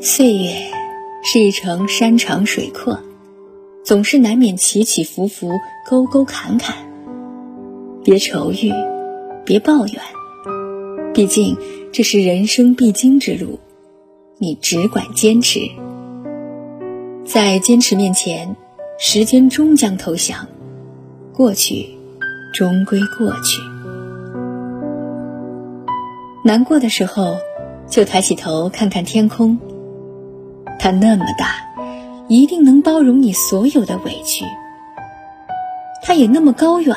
岁月是一程山长水阔，总是难免起起伏伏、沟沟坎坎。别愁郁，别抱怨，毕竟这是人生必经之路，你只管坚持。在坚持面前，时间终将投降，过去终归过去。难过的时候，就抬起头看看天空。它那么大，一定能包容你所有的委屈；它也那么高远，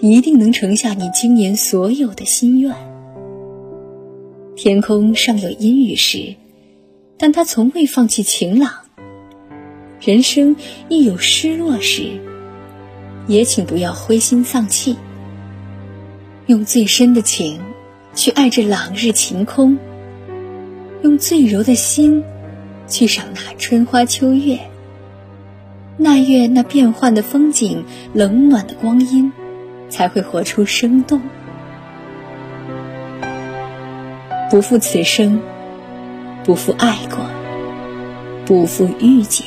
一定能盛下你今年所有的心愿。天空尚有阴雨时，但它从未放弃晴朗。人生亦有失落时，也请不要灰心丧气。用最深的情，去爱这朗日晴空；用最柔的心。去赏那春花秋月，那月那变幻的风景，冷暖的光阴，才会活出生动。不负此生，不负爱过，不负遇见。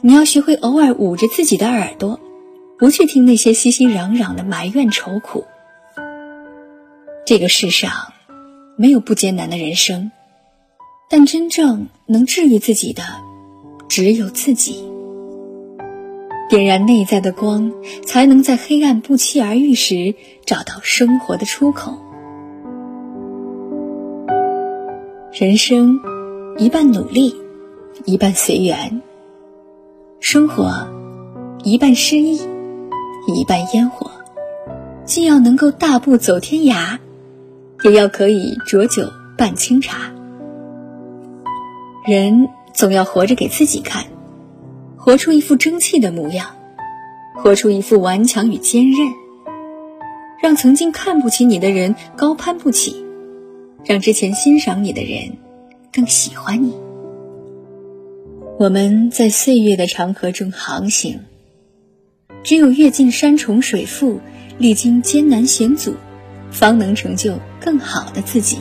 你要学会偶尔捂着自己的耳朵，不去听那些熙熙攘攘的埋怨愁苦。这个世上。没有不艰难的人生，但真正能治愈自己的，只有自己。点燃内在的光，才能在黑暗不期而遇时找到生活的出口。人生一半努力，一半随缘；生活一半诗意，一半烟火。既要能够大步走天涯。也要可以浊酒伴清茶。人总要活着给自己看，活出一副争气的模样，活出一副顽强与坚韧，让曾经看不起你的人高攀不起，让之前欣赏你的人更喜欢你。我们在岁月的长河中航行，只有阅尽山重水复，历经艰难险阻。方能成就更好的自己。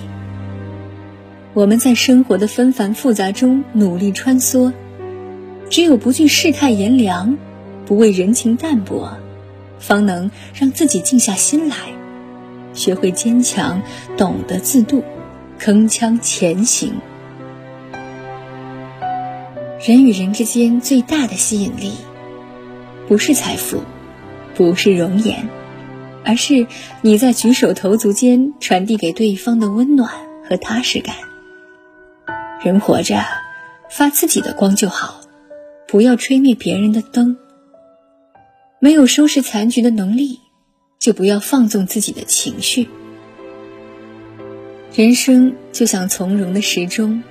我们在生活的纷繁复杂中努力穿梭，只有不惧世态炎凉，不畏人情淡薄，方能让自己静下心来，学会坚强，懂得自渡，铿锵前行。人与人之间最大的吸引力，不是财富，不是容颜。而是你在举手投足间传递给对方的温暖和踏实感。人活着，发自己的光就好，不要吹灭别人的灯。没有收拾残局的能力，就不要放纵自己的情绪。人生就像从容的时钟，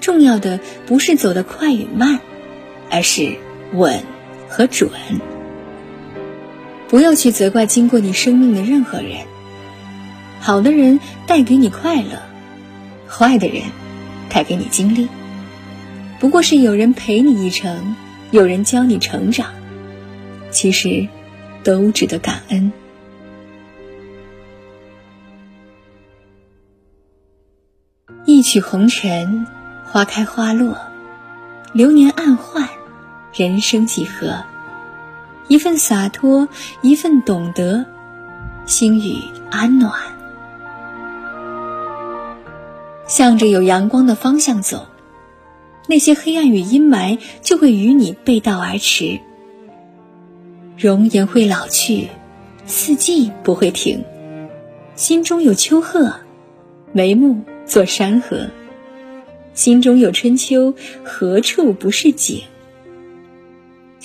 重要的不是走得快与慢，而是稳和准。不要去责怪经过你生命的任何人。好的人带给你快乐，坏的人带给你经历。不过是有人陪你一程，有人教你成长，其实都值得感恩。一曲红尘，花开花落，流年暗换，人生几何？一份洒脱，一份懂得，心语安暖。向着有阳光的方向走，那些黑暗与阴霾就会与你背道而驰。容颜会老去，四季不会停。心中有秋壑，眉目作山河。心中有春秋，何处不是景？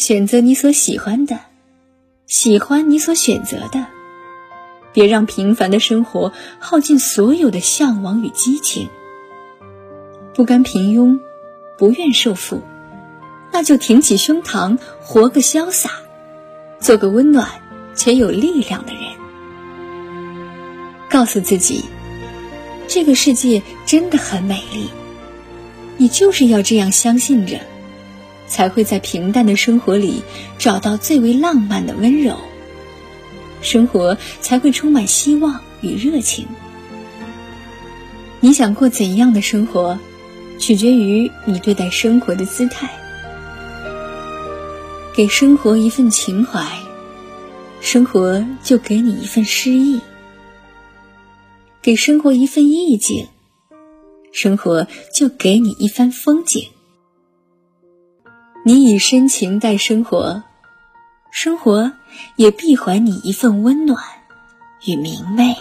选择你所喜欢的，喜欢你所选择的，别让平凡的生活耗尽所有的向往与激情。不甘平庸，不愿受缚，那就挺起胸膛，活个潇洒，做个温暖且有力量的人。告诉自己，这个世界真的很美丽，你就是要这样相信着。才会在平淡的生活里找到最为浪漫的温柔，生活才会充满希望与热情。你想过怎样的生活，取决于你对待生活的姿态。给生活一份情怀，生活就给你一份诗意；给生活一份意境，生活就给你一番风景。你以深情待生活，生活也必还你一份温暖与明媚。